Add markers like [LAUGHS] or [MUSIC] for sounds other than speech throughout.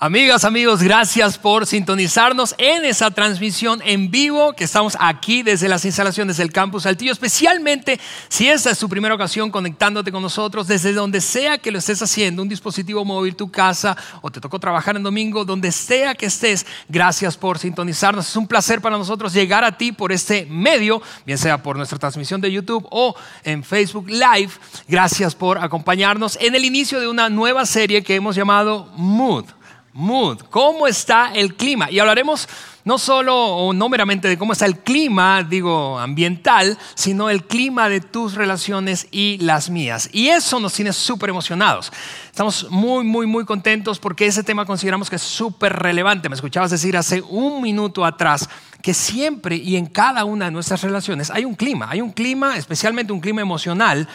Amigas, amigos, gracias por sintonizarnos en esa transmisión en vivo que estamos aquí desde las instalaciones del Campus Saltillo, especialmente si esta es tu primera ocasión conectándote con nosotros desde donde sea que lo estés haciendo, un dispositivo móvil, tu casa o te tocó trabajar en domingo, donde sea que estés, gracias por sintonizarnos. Es un placer para nosotros llegar a ti por este medio, bien sea por nuestra transmisión de YouTube o en Facebook Live. Gracias por acompañarnos en el inicio de una nueva serie que hemos llamado Mood mood, cómo está el clima. Y hablaremos no solo o no meramente de cómo está el clima, digo, ambiental, sino el clima de tus relaciones y las mías. Y eso nos tiene súper emocionados. Estamos muy, muy, muy contentos porque ese tema consideramos que es súper relevante. Me escuchabas decir hace un minuto atrás que siempre y en cada una de nuestras relaciones hay un clima, hay un clima, especialmente un clima emocional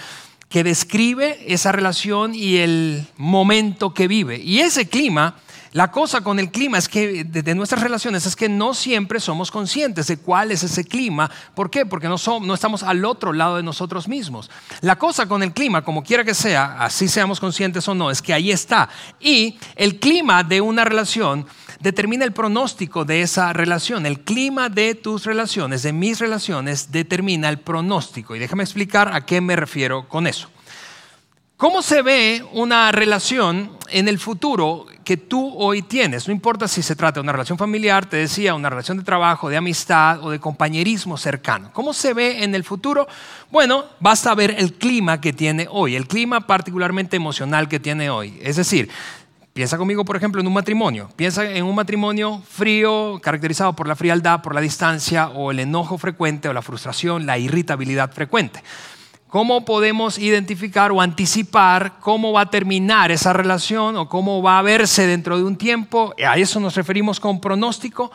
que describe esa relación y el momento que vive. Y ese clima la cosa con el clima es que de, nuestras relaciones es que no siempre somos conscientes de cuál es ese clima. ¿Por qué? Porque no, no estamos al otro lado de nosotros mismos. La cosa con el clima, como quiera que sea, así seamos conscientes o no, es que ahí está. Y el clima de una relación determina el pronóstico de esa relación. El clima de tus relaciones, de mis relaciones, determina el pronóstico. Y déjame explicar a qué me refiero con eso. ¿Cómo se ve una relación en el futuro que tú hoy tienes? No importa si se trata de una relación familiar, te decía, una relación de trabajo, de amistad o de compañerismo cercano. ¿Cómo se ve en el futuro? Bueno, basta ver el clima que tiene hoy, el clima particularmente emocional que tiene hoy. Es decir, Piensa conmigo, por ejemplo, en un matrimonio. Piensa en un matrimonio frío, caracterizado por la frialdad, por la distancia, o el enojo frecuente, o la frustración, la irritabilidad frecuente. ¿Cómo podemos identificar o anticipar cómo va a terminar esa relación o cómo va a verse dentro de un tiempo? A eso nos referimos con pronóstico.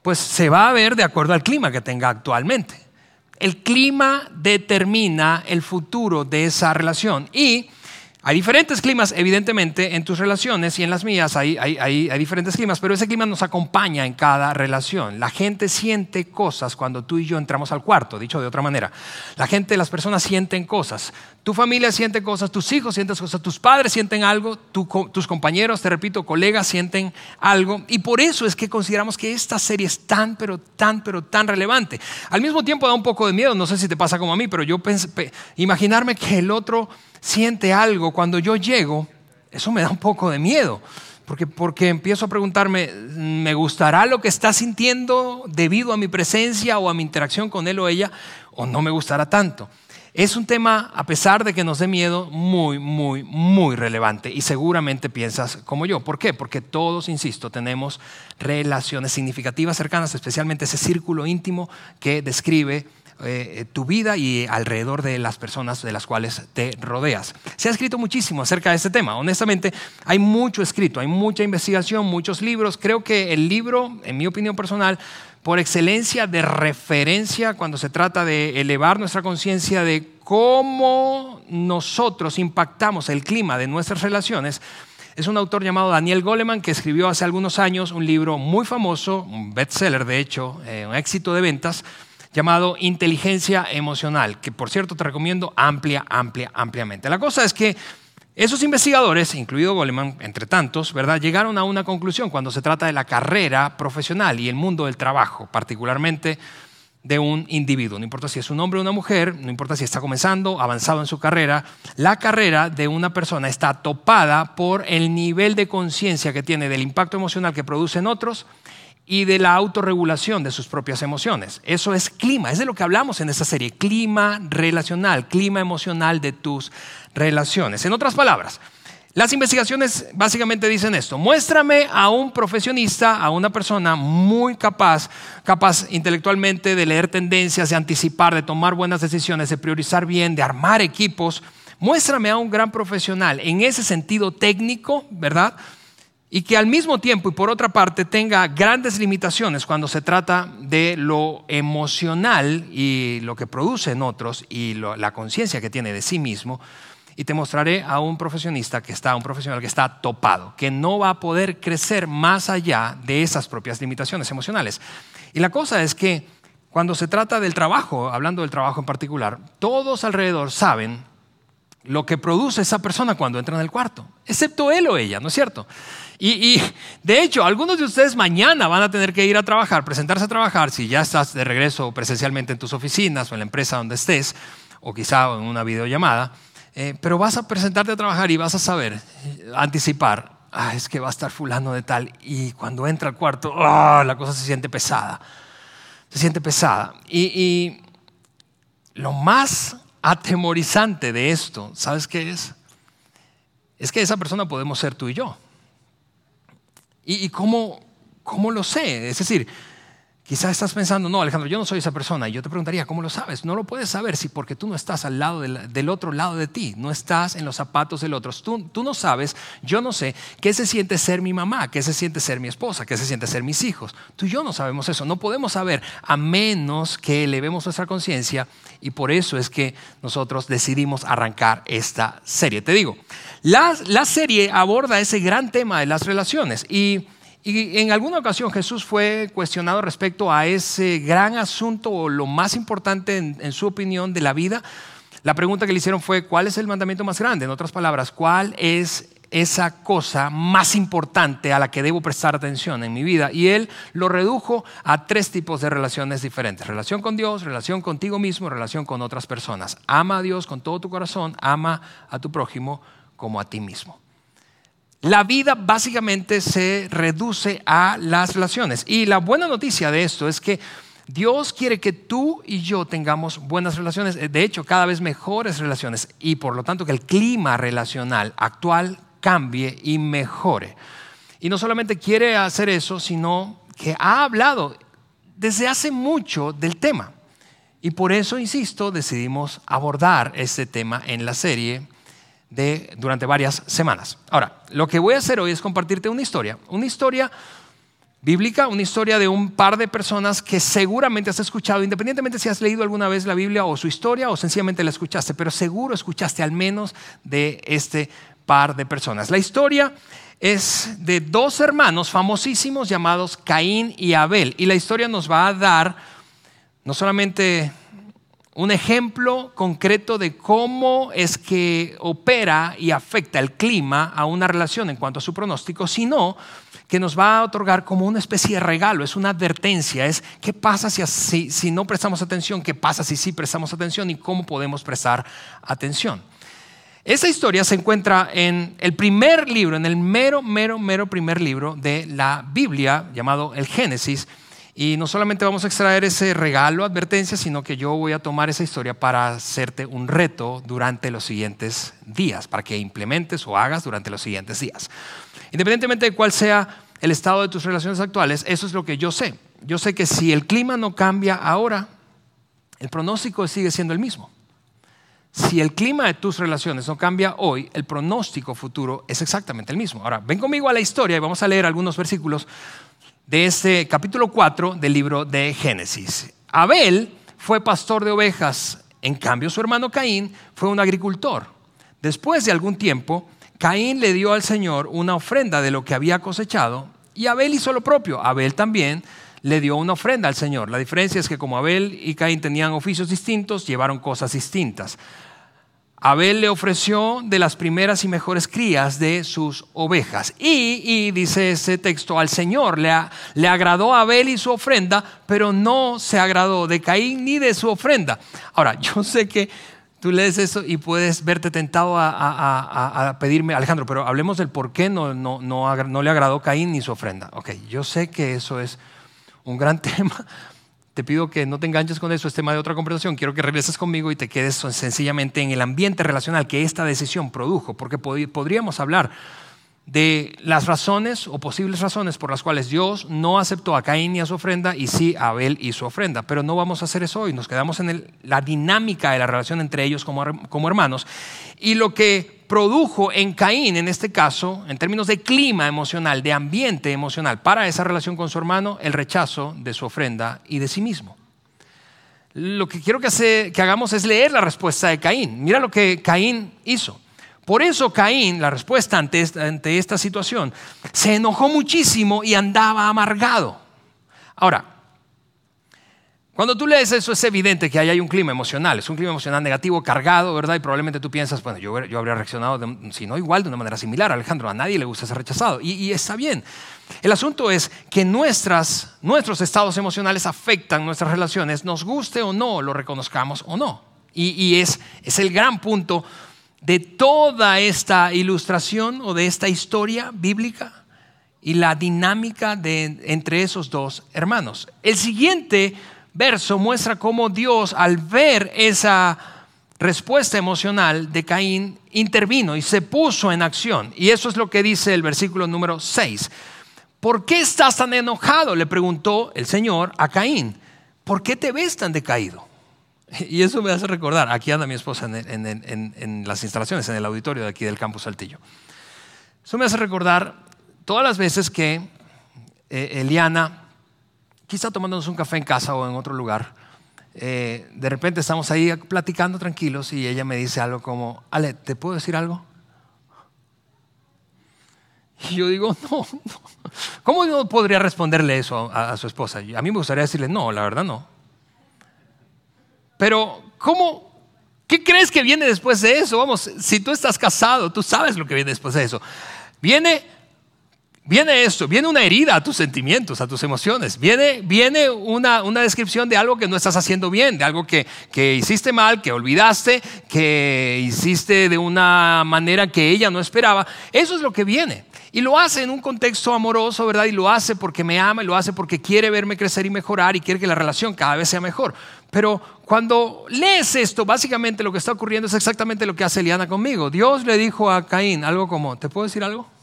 Pues se va a ver de acuerdo al clima que tenga actualmente. El clima determina el futuro de esa relación y hay diferentes climas, evidentemente, en tus relaciones y en las mías hay, diferentes climas, pero ese clima nos acompaña en cada relación. La gente siente cosas cuando tú y yo entramos al cuarto, dicho de otra manera. La gente, las personas sienten cosas. Tu familia siente cosas, tus hijos sienten cosas, tus padres sienten algo, tus compañeros, te repito, colegas sienten algo. Y por eso es que consideramos que esta serie es tan, pero tan, pero tan relevante. Al mismo tiempo da un poco de miedo, no sé si te pasa como a mí, pero yo pensé, imaginarme que el otro siente algo cuando yo llego, eso me da un poco de miedo. Porque, porque empiezo a preguntarme, ¿me gustará lo que está sintiendo debido a mi presencia o a mi interacción con él o ella? ¿O no me gustará tanto? Es un tema, a pesar de que nos dé miedo, muy, muy, muy relevante. Y seguramente piensas como yo. ¿Por qué? Porque todos, insisto, tenemos relaciones significativas cercanas, especialmente ese círculo íntimo que describe eh, tu vida y alrededor de las personas de las cuales te rodeas. Se ha escrito muchísimo acerca de este tema. Honestamente, hay mucho escrito, hay mucha investigación, muchos libros. Creo que el libro, en mi opinión personal, por excelencia de referencia cuando se trata de elevar nuestra conciencia de cómo nosotros impactamos el clima de nuestras relaciones, es un autor llamado Daniel Goleman que escribió hace algunos años un libro muy famoso, un bestseller de hecho, eh, un éxito de ventas, llamado inteligencia emocional, que por cierto te recomiendo amplia, amplia, ampliamente. La cosa es que esos investigadores, incluido Goleman, entre tantos, ¿verdad? llegaron a una conclusión cuando se trata de la carrera profesional y el mundo del trabajo, particularmente de un individuo. No importa si es un hombre o una mujer, no importa si está comenzando, avanzado en su carrera, la carrera de una persona está topada por el nivel de conciencia que tiene del impacto emocional que produce en otros y de la autorregulación de sus propias emociones. Eso es clima, es de lo que hablamos en esta serie, clima relacional, clima emocional de tus relaciones. En otras palabras, las investigaciones básicamente dicen esto, muéstrame a un profesionista, a una persona muy capaz, capaz intelectualmente de leer tendencias, de anticipar, de tomar buenas decisiones, de priorizar bien, de armar equipos, muéstrame a un gran profesional en ese sentido técnico, ¿verdad? Y que al mismo tiempo y por otra parte tenga grandes limitaciones cuando se trata de lo emocional y lo que produce en otros y la conciencia que tiene de sí mismo. Y te mostraré a un profesionista que está, un profesional que está topado, que no va a poder crecer más allá de esas propias limitaciones emocionales. Y la cosa es que cuando se trata del trabajo, hablando del trabajo en particular, todos alrededor saben lo que produce esa persona cuando entra en el cuarto, excepto él o ella, ¿no es cierto? Y, de hecho, algunos de ustedes mañana van a tener que ir a trabajar, presentarse a trabajar, si ya estás de regreso presencialmente en tus oficinas o en la empresa donde estés, o quizá en una videollamada, eh, pero vas a presentarte a trabajar y vas a saber, anticipar, ah, es que va a estar fulano de tal, y cuando entra al cuarto, ah, la cosa se siente pesada, se siente pesada. y lo más atemorizante de esto, ¿sabes qué es? Es que esa persona podemos ser tú y yo. ¿Y, cómo, cómo lo sé? Es decir, Quizás estás pensando, no, Alejandro, yo no soy esa persona. Y yo te preguntaría, ¿cómo lo sabes? No lo puedes saber si porque tú no estás al lado del, otro lado de ti, no estás en los zapatos del otro. Tú, tú, no sabes, yo no sé qué se siente ser mi mamá, qué se siente ser mi esposa, qué se siente ser mis hijos. Tú y yo no sabemos eso. No podemos saber a menos que elevemos nuestra conciencia y por eso es que nosotros decidimos arrancar esta serie. Te digo, la, la serie aborda ese gran tema de las relaciones y y en alguna ocasión Jesús fue cuestionado respecto a ese gran asunto o lo más importante en, su opinión de la vida. La pregunta que le hicieron fue, ¿cuál es el mandamiento más grande? En otras palabras, ¿cuál es esa cosa más importante a la que debo prestar atención en mi vida. Y él lo redujo a tres tipos de relaciones diferentes. Relación con Dios, relación contigo mismo, relación con otras personas. Ama a Dios con todo tu corazón, ama a tu prójimo como a ti mismo. La vida básicamente se reduce a las relaciones. Y la buena noticia de esto es que Dios quiere que tú y yo tengamos buenas relaciones, de hecho cada vez mejores relaciones, y por lo tanto que el clima relacional actual cambie y mejore. Y no solamente quiere hacer eso, sino que ha hablado desde hace mucho del tema. Y por eso, insisto, decidimos abordar este tema en la serie de, durante varias semanas. Ahora, lo que voy a hacer hoy es compartirte una historia, una historia bíblica, una historia de un par de personas que seguramente has escuchado, independientemente si has leído alguna vez la Biblia o su historia o sencillamente la escuchaste, pero seguro escuchaste al menos de este par de personas. La historia es de dos hermanos famosísimos llamados Caín y Abel y la historia nos va a dar no solamente un ejemplo concreto de cómo es que opera y afecta el clima a una relación en cuanto a su pronóstico, sino que nos va a otorgar como una especie de regalo, es una advertencia, es qué pasa si, si no prestamos atención, qué pasa si sí prestamos atención y cómo podemos prestar atención. Esa historia se encuentra en el primer libro, en el mero, mero, mero primer libro de la Biblia, llamado el Génesis, y no solamente vamos a extraer ese regalo, advertencia, sino que yo voy a tomar esa historia para hacerte un reto durante los siguientes días, para que implementes o hagas durante los siguientes días. Independientemente de cuál sea el estado de tus relaciones actuales, eso es lo que yo sé. Yo sé que si el clima no cambia ahora, el pronóstico sigue siendo el mismo. Si el clima de tus relaciones no cambia hoy, el pronóstico futuro es exactamente el mismo. Ahora, ven conmigo a la historia y vamos a leer algunos versículos de este capítulo 4 del libro de Génesis. Abel fue pastor de ovejas, en cambio su hermano Caín fue un agricultor. Después de algún tiempo, Caín le dio al Señor una ofrenda de lo que había cosechado y Abel hizo lo propio. Abel también le dio una ofrenda al Señor. La diferencia es que como Abel y Caín tenían oficios distintos, llevaron cosas distintas. Abel le ofreció de las primeras y mejores crías de sus ovejas. Y, dice ese texto, al Señor le, le, agradó a Abel y su ofrenda, pero no se agradó de Caín ni de su ofrenda. Ahora, [LAUGHS] yo sé que tú lees eso y puedes verte tentado a, pedirme, Alejandro, pero hablemos del por qué no, no, no, no le agradó Caín ni su ofrenda. Ok, yo sé que eso es un gran [LAUGHS] tema, te pido que no te enganches con eso, es tema de otra conversación. Quiero que regreses conmigo y te quedes sencillamente en el ambiente relacional que esta decisión produjo, porque podríamos hablar de las razones o posibles razones por las cuales Dios no aceptó a Caín y a su ofrenda y sí a Abel y su ofrenda. Pero no vamos a hacer eso hoy, nos quedamos en la dinámica de la relación entre ellos como, como hermanos. Y lo que produjo en Caín, en este caso, en términos de clima emocional, de ambiente emocional, para esa relación con su hermano, el rechazo de su ofrenda y de sí mismo. Lo que quiero que, hagamos es leer la respuesta de Caín. Mira lo que Caín hizo. Por eso Caín, la respuesta ante esta, situación, se enojó muchísimo y andaba amargado. Ahora, cuando tú lees eso es evidente que ahí hay un clima emocional, es un clima emocional negativo, cargado, ¿verdad? Y probablemente tú piensas, bueno, yo, habría reaccionado, si no igual, de una manera similar, Alejandro, a nadie le gusta ser rechazado. Y, está bien. El asunto es que nuestros estados emocionales afectan nuestras relaciones, nos guste o no, lo reconozcamos o no. Y, es, es el gran punto de toda esta ilustración o de esta historia bíblica y la dinámica de, entre esos dos hermanos. El siguiente verso muestra cómo Dios, al ver esa respuesta emocional de Caín, intervino y se puso en acción. Y eso es lo que dice el versículo número 6. ¿Por qué estás tan enojado? Le preguntó el Señor a Caín. ¿Por qué te ves tan decaído? Y eso me hace recordar, aquí anda mi esposa en, las instalaciones, en el auditorio de aquí del campus Saltillo. Eso me hace recordar todas las veces que eh, Eliana, quizá tomándonos un café en casa o en otro lugar, eh, de repente estamos ahí platicando tranquilos y ella me dice algo como, Ale, ¿te puedo decir algo? Y yo digo, [LAUGHS] no, no. ¿Cómo no podría responderle eso a su esposa? A mí me gustaría decirle, no, la verdad no. Pero, ¿cómo? ¿Qué crees que viene después de eso? Vamos, si tú estás casado, tú sabes lo que viene después de eso. Viene, viene esto, viene una herida a tus sentimientos, a tus emociones. Viene, viene una, una descripción de algo que no estás haciendo bien, de algo que, que hiciste mal, que olvidaste, que hiciste de una manera que ella no esperaba. Eso es lo que viene. Y lo hace en un contexto amoroso, ¿verdad? Y lo hace porque me ama, y lo hace porque quiere verme crecer y mejorar y quiere que la relación cada vez sea mejor. Pero cuando lees esto, básicamente lo que está ocurriendo es exactamente lo que hace Eliana conmigo. Dios le dijo a Caín algo como, ¿te puedo decir algo?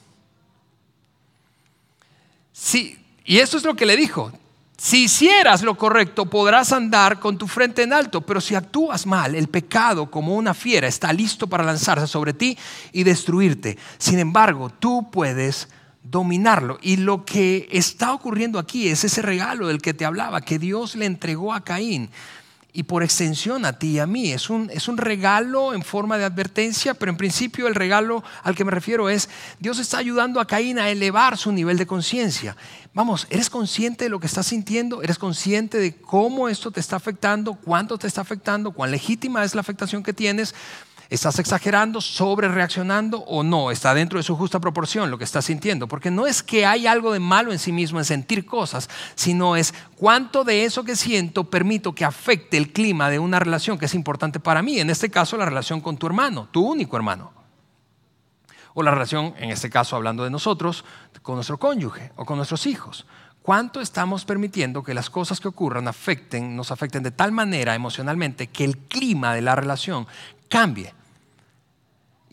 Sí, y eso es lo que le dijo. Si hicieras lo correcto, podrás andar con tu frente en alto, pero si actúas mal, el pecado como una fiera está listo para lanzarse sobre ti y destruirte. Sin embargo, tú puedes dominarlo. Y lo que está ocurriendo aquí es ese regalo del que te hablaba, que Dios le entregó a Caín y por extensión a ti y a mí. Es un, es un regalo en forma de advertencia, pero en principio el regalo al que me refiero es, Dios está ayudando a Caín a elevar su nivel de conciencia. Vamos, ¿eres consciente de lo que estás sintiendo? ¿Eres consciente de cómo esto te está afectando? ¿Cuánto te está afectando? ¿Cuán legítima es la afectación que tienes? ¿Estás exagerando, sobre reaccionando o no? ¿Está dentro de su justa proporción lo que estás sintiendo? Porque no es que hay algo de malo en sí mismo en sentir cosas, sino es cuánto de eso que siento permito que afecte el clima de una relación que es importante para mí. En este caso, la relación con tu hermano, tu único hermano. O la relación, en este caso, hablando de nosotros, con nuestro cónyuge o con nuestros hijos. ¿Cuánto estamos permitiendo que las cosas que ocurran afecten, nos afecten de tal manera emocionalmente que el clima de la relación cambie.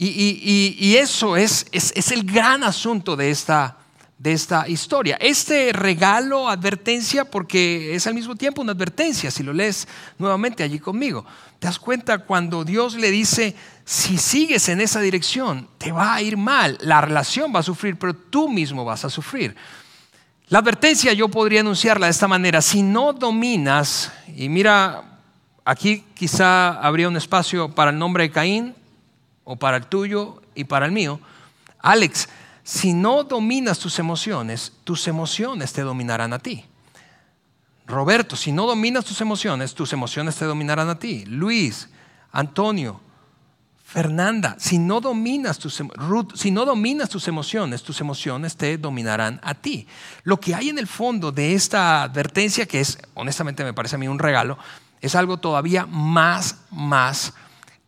Y, eso es, es, el gran asunto de esta, de esta historia. Este regalo, advertencia, porque es al mismo tiempo una advertencia, si lo lees nuevamente allí conmigo. Te das cuenta cuando Dios le dice, si sigues en esa dirección, te va a ir mal, la relación va a sufrir, pero tú mismo vas a sufrir. La advertencia yo podría anunciarla de esta manera, si no dominas, y mira Aquí quizá habría un espacio para el nombre de Caín o para el tuyo y para el mío. Alex, si no dominas tus emociones, tus emociones te dominarán a ti. Roberto, si no dominas tus emociones, tus emociones te dominarán a ti. Luis, Antonio, Fernanda, si no dominas tus, si no dominas tus emociones, tus emociones te dominarán a ti. Lo que hay en el fondo de esta advertencia, que es, honestamente me parece a mí un regalo, es algo todavía más, más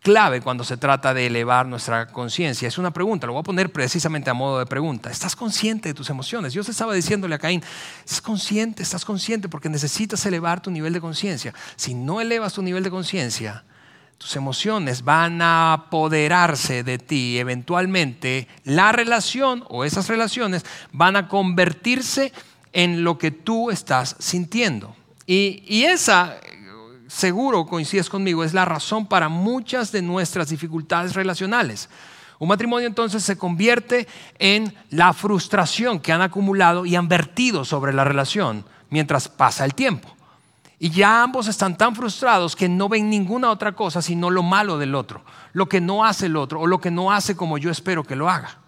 clave cuando se trata de elevar nuestra conciencia. Es una pregunta, lo voy a poner precisamente a modo de pregunta. ¿Estás consciente de tus emociones? Dios estaba diciéndole a Caín, estás consciente, estás consciente porque necesitas elevar tu nivel de conciencia. Si no elevas tu nivel de conciencia, tus emociones van a apoderarse de ti. Eventualmente la relación o esas relaciones van a convertirse en lo que tú estás sintiendo. Y, y esa seguro coincides conmigo, es la razón para muchas de nuestras dificultades relacionales. Un matrimonio entonces se convierte en la frustración que han acumulado y han vertido sobre la relación mientras pasa el tiempo. Y ya ambos están tan frustrados que no ven ninguna otra cosa sino lo malo del otro, lo que no hace el otro o lo que no hace como yo espero que lo haga.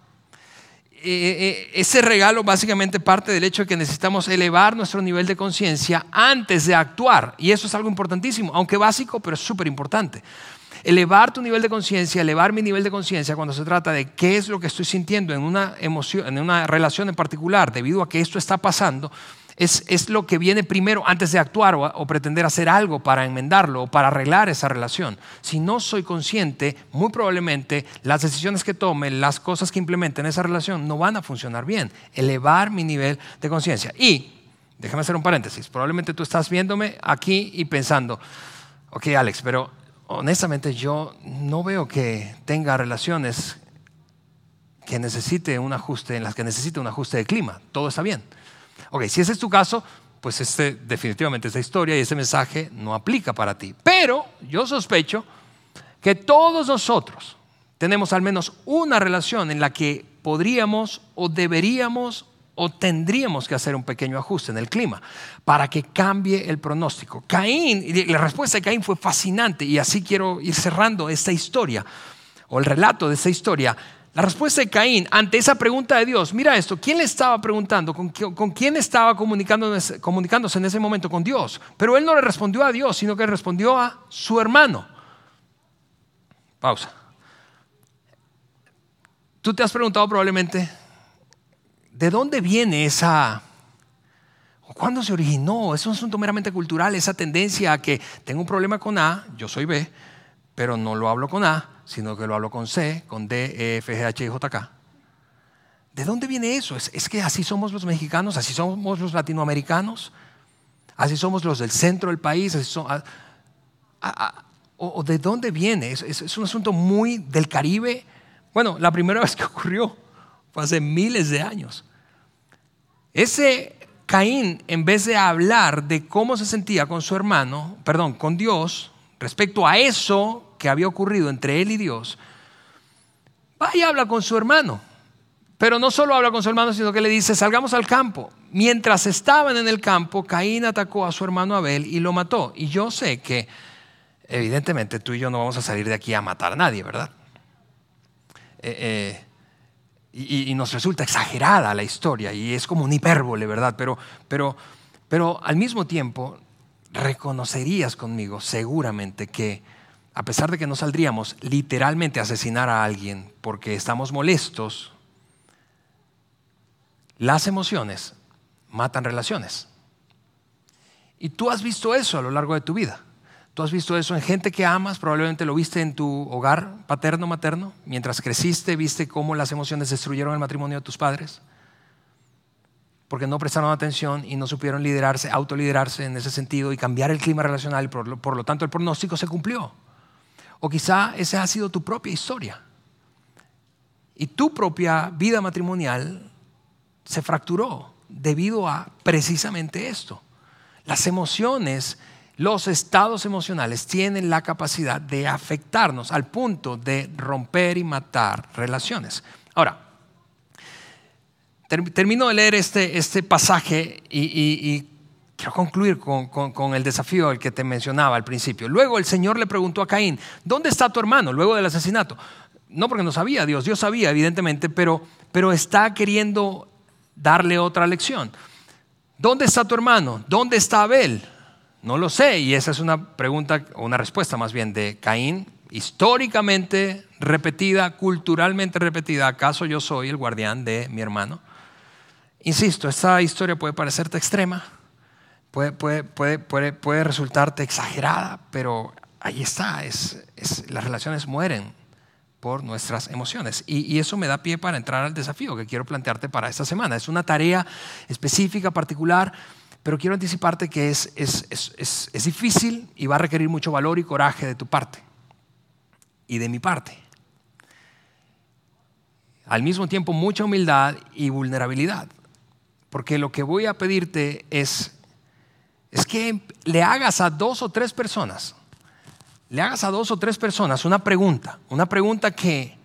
Eh, eh, ese regalo básicamente parte del hecho de que necesitamos elevar nuestro nivel de conciencia antes de actuar. Y eso es algo importantísimo, aunque básico, pero es súper importante elevar tu nivel de conciencia, elevar mi nivel de conciencia cuando se trata de qué es lo que estoy sintiendo en una emoción, en una relación en particular, debido a que esto está pasando, es, lo que viene primero antes de actuar o, o, pretender hacer algo para enmendarlo o para arreglar esa relación. Si no soy consciente, muy probablemente las decisiones que tome, las cosas que implemente en esa relación no van a funcionar bien. Elevar mi nivel de conciencia. Y, déjame hacer un paréntesis, probablemente tú estás viéndome aquí y pensando, ok Alex, pero honestamente yo no veo que tenga relaciones que necesite un ajuste, en las que necesite un ajuste de clima. Todo está bien. Ok, si ese es tu caso, pues este, definitivamente esa historia y ese mensaje no aplica para ti. Pero yo sospecho que todos nosotros tenemos al menos una relación en la que podríamos o deberíamos o tendríamos que hacer un pequeño ajuste en el clima para que cambie el pronóstico. Caín, la respuesta de Caín fue fascinante y así quiero ir cerrando esta historia o el relato de esta historia. La respuesta de Caín ante esa pregunta de Dios, mira esto, ¿quién le estaba preguntando? ¿Con, quién estaba comunicándose, comunicándose en ese momento? Con Dios. Pero él no le respondió a Dios, sino que respondió a su hermano. Pausa. Tú te has preguntado probablemente, ¿De dónde viene esa... ¿Cuándo se originó? Es un asunto meramente cultural, esa tendencia a que tengo un problema con A, yo soy B, pero no lo hablo con A, sino que lo hablo con C, con D, E, F, G, H, J, K. ¿De dónde viene eso? ¿Es, que así somos los mexicanos, así somos los latinoamericanos, así somos los del centro del país, o, de dónde viene? es un asunto muy del Caribe. Bueno, la primera [LAUGHS] vez que ocurrió fue hace miles de años. Ese Caín, en vez de hablar de cómo se sentía con su hermano, perdón, con Dios, respecto a eso que había ocurrido entre él y Dios, va y habla con su hermano. Pero no solo habla con su hermano, sino que le dice, salgamos al campo. Mientras estaban en el campo, Caín atacó a su hermano Abel y lo mató. Y yo sé que, evidentemente, tú y yo no vamos a salir de aquí a matar a nadie, ¿verdad? Eh, eh, y, nos resulta exagerada la historia y es como un hipérbole, ¿verdad? Pero, pero, pero al mismo tiempo reconocerías conmigo seguramente que a pesar de que no saldríamos literalmente a asesinar a alguien porque estamos molestos, las emociones matan relaciones. Y tú has visto eso a lo largo de tu vida. Tú has visto eso en gente que amas, probablemente lo viste en tu hogar paterno, materno, mientras creciste, viste cómo las emociones destruyeron el matrimonio de tus padres, porque no prestaron atención y no supieron liderarse, autoliderarse en ese sentido y cambiar el clima relacional, por lo, por lo tanto el pronóstico se cumplió. O quizá esa ha sido tu propia historia. Y tu propia vida matrimonial se fracturó debido a precisamente esto. Las emociones los estados emocionales tienen la capacidad de afectarnos al punto de romper y matar relaciones. Ahora, termino de leer este, este pasaje y, quiero concluir con, el desafío al que te mencionaba al principio. Luego el Señor le preguntó a Caín, ¿dónde está tu hermano luego del asesinato? No porque no sabía Dios, Dios sabía evidentemente, pero, pero está queriendo darle otra lección. ¿Dónde está tu hermano? ¿Dónde está Abel? No lo sé, y esa es una pregunta, o una respuesta más bien de Caín, históricamente repetida, culturalmente repetida. ¿Acaso yo soy el guardián de mi hermano? Insisto, esta historia puede parecerte extrema, puede, puede, resultarte exagerada, pero ahí está, las relaciones mueren por nuestras emociones. Y, y, eso me da pie para entrar al desafío que quiero plantearte para esta semana. Es una tarea específica, particular pero quiero anticiparte que es, es, difícil y va a requerir mucho valor y coraje de tu parte y de mi parte. Al mismo tiempo, mucha humildad y vulnerabilidad. Porque lo que voy a pedirte es, es que le hagas a dos o tres personas, le hagas a dos o tres personas una pregunta, una pregunta que,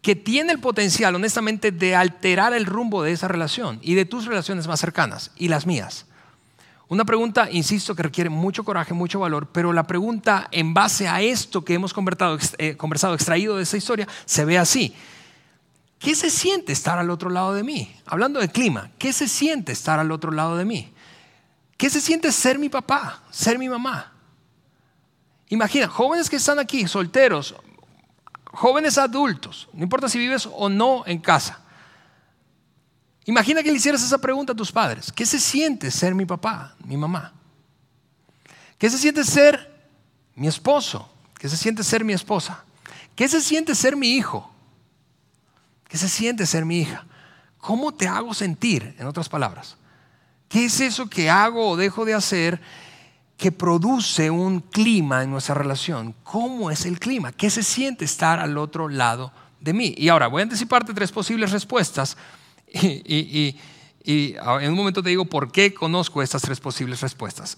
que tiene el potencial, honestamente, de alterar el rumbo de esa relación y de tus relaciones más cercanas y las mías. Una pregunta, insisto, que requiere mucho coraje, mucho valor, pero la pregunta en base a esto que hemos eh, conversado, extraído de esa historia, se ve así. ¿Qué se siente estar al otro lado de mí? Hablando de clima, ¿qué se siente estar al otro lado de mí? ¿Qué se siente ser mi papá, ser mi mamá? Imagina, jóvenes que están aquí, solteros, jóvenes adultos, no importa si vives o no en casa. Imagina que le hicieras esa pregunta a tus padres. ¿Qué se siente ser mi papá, mi mamá? ¿Qué se siente ser mi esposo? ¿Qué se siente ser mi esposa? ¿Qué se siente ser mi hijo? ¿Qué se siente ser mi hija? ¿Cómo te hago sentir, en otras palabras? ¿Qué es eso que hago o dejo de hacer que produce un clima en nuestra relación. ¿Cómo es el clima? ¿Qué se siente estar al otro lado de mí? Y ahora voy a anticiparte tres posibles respuestas [LAUGHS] y, en un momento te digo por qué conozco estas tres posibles respuestas.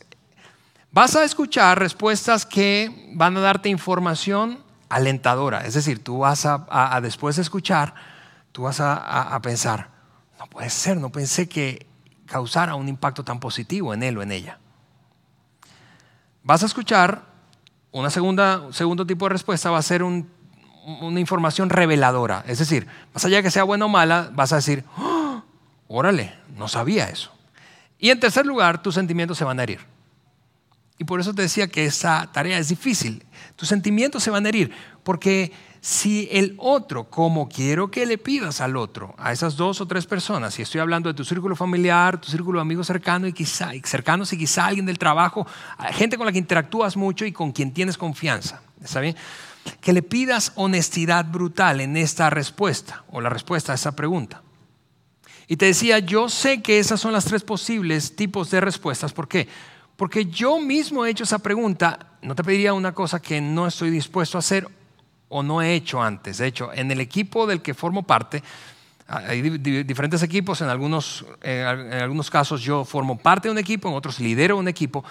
Vas a escuchar respuestas que van a darte información alentadora. Es decir, tú vas a, después de escuchar, tú vas a, a pensar, no puede ser, no pensé que causara un impacto tan positivo en él o en ella vas a escuchar una segunda, segundo tipo de respuesta, va a ser una información reveladora. Es decir, más allá de que sea buena o mala, vas a decir, ¡Oh! órale, no sabía eso. Y en tercer lugar, tus sentimientos se van a herir. Y por eso te decía que esa tarea es difícil. Tus sentimientos se van a herir, porque si el otro, como quiero que le pidas al otro, a esas dos o tres personas, si estoy hablando de tu círculo familiar, tu círculo de amigos cercanos y quizá, cercanos y quizá alguien del trabajo, gente con la que interactúas mucho y con quien tienes confianza, ¿está bien? Que le pidas honestidad brutal en esta respuesta o la respuesta a esa pregunta. Y te decía, yo sé que esas son las tres posibles tipos de respuestas. ¿Por qué? Porque yo mismo he hecho esa pregunta. No te pediría una cosa que no estoy dispuesto a hacer o no he hecho antes. De hecho, en el equipo del que formo parte, hay diferentes equipos, en algunos, en algunos casos yo formo parte de un equipo, en otros lidero un equipo.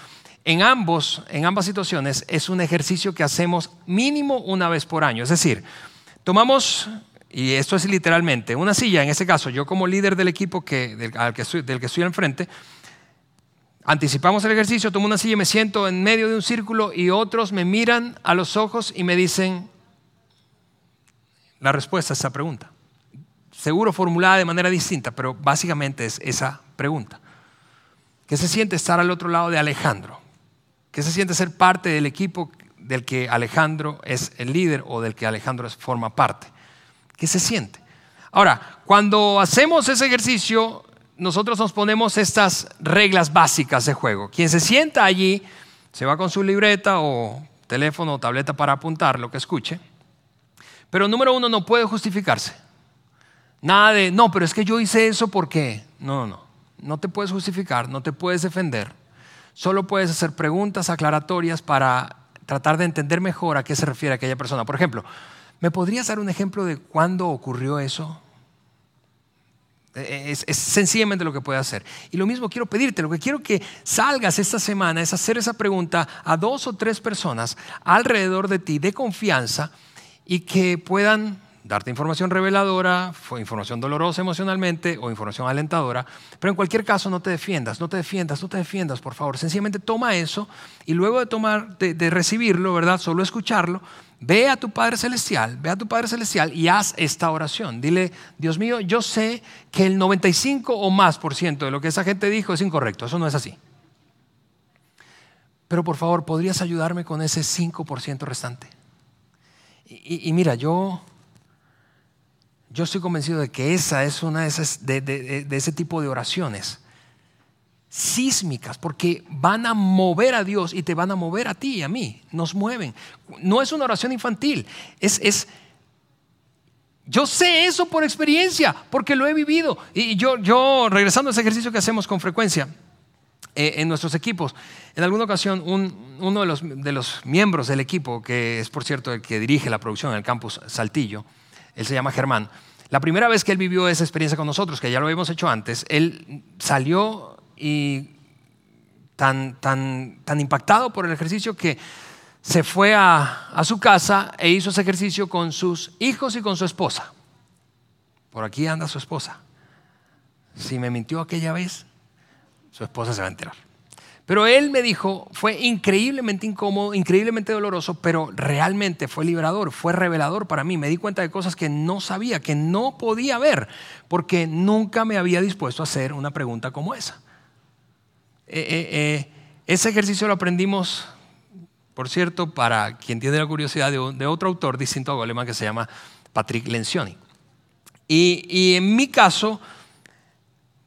En, ambos, en ambas situaciones es un ejercicio que hacemos mínimo una vez por año. Es decir, tomamos, y esto es literalmente, una silla, en este caso yo como líder del equipo que, del, que estoy, del que estoy al frente, anticipamos el ejercicio, tomo una silla me siento en medio de un círculo y otros me miran a los ojos y me dicen, la respuesta a esa pregunta. Seguro formulada de manera distinta, pero básicamente es esa pregunta. ¿Qué se siente estar al otro lado de Alejandro? ¿Qué se siente ser parte del equipo del que Alejandro es el líder o del que Alejandro forma parte? ¿Qué se siente? Ahora, cuando hacemos ese ejercicio, nosotros nos ponemos estas reglas básicas de juego. Quien se sienta allí se va con su libreta o teléfono o tableta para apuntar lo que escuche pero número uno, no puede justificarse. Nada de, no, pero es que yo hice eso porque... No, no, no. No te puedes justificar, no te puedes defender. Solo puedes hacer preguntas aclaratorias para tratar de entender mejor a qué se refiere aquella persona. Por ejemplo, ¿me podrías dar un ejemplo de cuándo ocurrió eso? E, es, es, sencillamente lo que puede hacer. Y lo mismo quiero pedirte, lo que quiero que salgas esta semana es hacer esa pregunta a dos o tres personas alrededor de ti de confianza y que puedan darte información reveladora, información dolorosa emocionalmente o información alentadora, pero en cualquier caso no te defiendas, no te defiendas, no te defiendas, por favor. Sencillamente toma eso y luego de tomar, de, recibirlo, ¿verdad? Solo escucharlo, ve a tu Padre Celestial, ve a tu Padre Celestial y haz esta oración. Dile, Dios mío, yo sé que el 95 o más por ciento de lo que esa gente dijo es incorrecto, eso no es así. Pero por favor, ¿podrías ayudarme con ese 5% restante? Y, mira, yo, yo estoy convencido de que esa es una de, esas, de, ese tipo de oraciones sísmicas, porque van a mover a Dios y te van a mover a ti y a mí, nos mueven. No es una oración infantil, es, es yo sé eso por experiencia, porque lo he vivido. Y yo, yo regresando a ese ejercicio que hacemos con frecuencia, eh, en nuestros equipos. En alguna ocasión, uno de los, de los, miembros del equipo, que es por cierto el que dirige la producción en el campus Saltillo, él se llama Germán, la primera vez que él vivió esa experiencia con nosotros, que ya lo habíamos hecho antes, él salió y tan, tan, tan impactado por el ejercicio que se fue a, a su casa e hizo ese ejercicio con sus hijos y con su esposa. por aquí anda su esposa. Si me mintió aquella vez, su esposa se va a enterar. Pero él me dijo, fue increíblemente incómodo, increíblemente doloroso, pero realmente fue liberador, fue revelador para mí. Me di cuenta de cosas que no sabía, que no podía ver, porque nunca me había dispuesto a hacer una pregunta como esa. Eh, eh, eh, ese ejercicio lo aprendimos, por cierto, para quien tiene la curiosidad, de, otro autor distinto a Goleman que se llama Patrick Lencioni. Y, y en mi caso,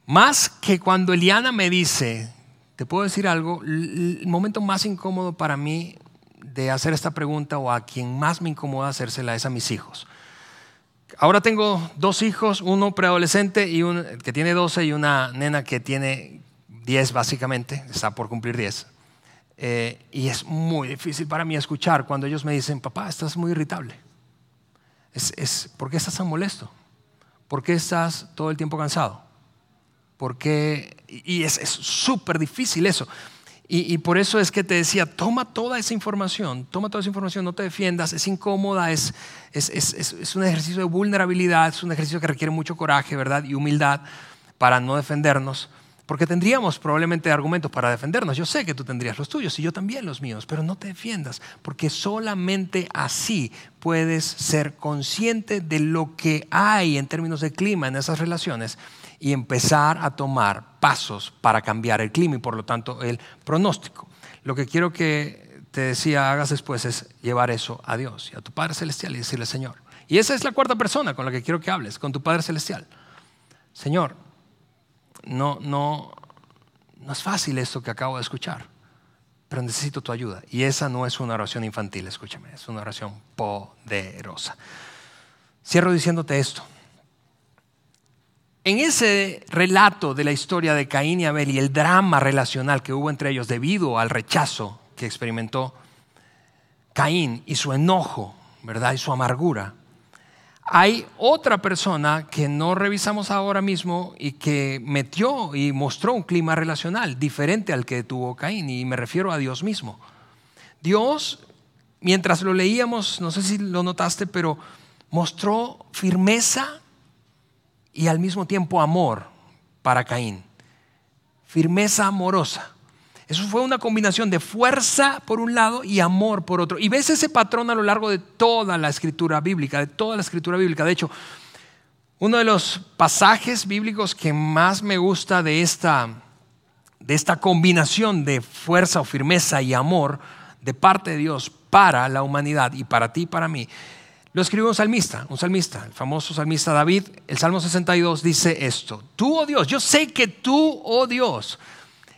más que cuando Eliana me dice, te puedo decir algo, el momento más incómodo para mí de hacer esta pregunta o a quien más me incomoda hacérsela es a mis hijos. Ahora tengo dos hijos, uno preadolescente y un, que tiene 12 y una nena que tiene 10 básicamente, está por cumplir 10. Eh, y es muy difícil para mí escuchar cuando ellos me dicen, papá, estás muy irritable. Es, es, ¿Por qué estás tan molesto? ¿Por qué estás todo el tiempo cansado? Porque, y es súper difícil eso. Y, por eso es que te decía, toma toda esa información, toma toda esa información, no te defiendas, es incómoda, es, es, es, un ejercicio de vulnerabilidad, es un ejercicio que requiere mucho coraje, ¿verdad? Y humildad para no defendernos, porque tendríamos probablemente argumentos para defendernos. Yo sé que tú tendrías los tuyos y yo también los míos, pero no te defiendas, porque solamente así puedes ser consciente de lo que hay en términos de clima en esas relaciones y empezar a tomar pasos para cambiar el clima y por lo tanto el pronóstico. Lo que quiero que te decía hagas después es llevar eso a Dios y a tu Padre Celestial y decirle, Señor. Y esa es la cuarta persona con la que quiero que hables, con tu Padre Celestial. Señor, no, no, no es fácil esto que acabo de escuchar, pero necesito tu ayuda. Y esa no es una oración infantil, escúchame, es una oración poderosa. Cierro diciéndote esto. En ese relato de la historia de Caín y Abel y el drama relacional que hubo entre ellos debido al rechazo que experimentó Caín y su enojo, ¿verdad? Y su amargura, hay otra persona que no revisamos ahora mismo y que metió y mostró un clima relacional diferente al que tuvo Caín, y me refiero a Dios mismo. Dios, mientras lo leíamos, no sé si lo notaste, pero mostró firmeza y al mismo tiempo amor para Caín. Firmeza amorosa. Eso fue una combinación de fuerza por un lado y amor por otro. Y ves ese patrón a lo largo de toda la escritura bíblica, de toda la escritura bíblica. De hecho, uno de los pasajes bíblicos que más me gusta de esta, de esta combinación de fuerza o firmeza y amor de parte de Dios para la humanidad y para ti y para mí lo escribió un salmista, un salmista, el famoso salmista David. El Salmo 62 dice esto, tú, oh Dios, yo sé que tú, oh Dios,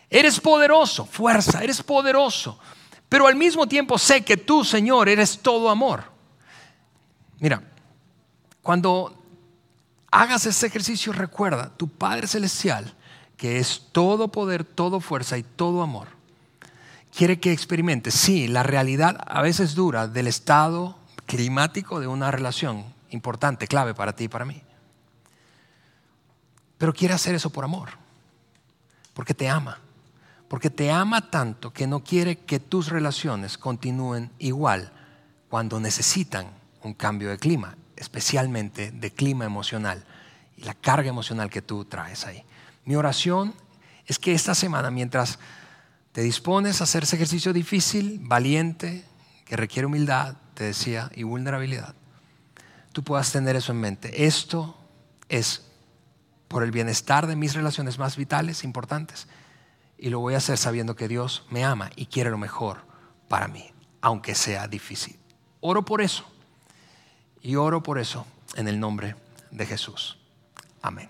eres poderoso, fuerza, eres poderoso, pero al mismo tiempo sé que tú, Señor, eres todo amor. Mira, cuando hagas ese ejercicio, recuerda, tu Padre Celestial, que es todo poder, todo fuerza y todo amor, quiere que experimentes, sí, la realidad a veces dura del estado climático de una relación importante, clave para ti y para mí. Pero quiere hacer eso por amor, porque te ama, porque te ama tanto que no quiere que tus relaciones continúen igual cuando necesitan un cambio de clima, especialmente de clima emocional y la carga emocional que tú traes ahí. Mi oración es que esta semana, mientras te dispones a hacer ese ejercicio difícil, valiente, que requiere humildad, te decía, y vulnerabilidad, tú puedas tener eso en mente. Esto es por el bienestar de mis relaciones más vitales, importantes, y lo voy a hacer sabiendo que Dios me ama y quiere lo mejor para mí, aunque sea difícil. Oro por eso, y oro por eso en el nombre de Jesús. Amén.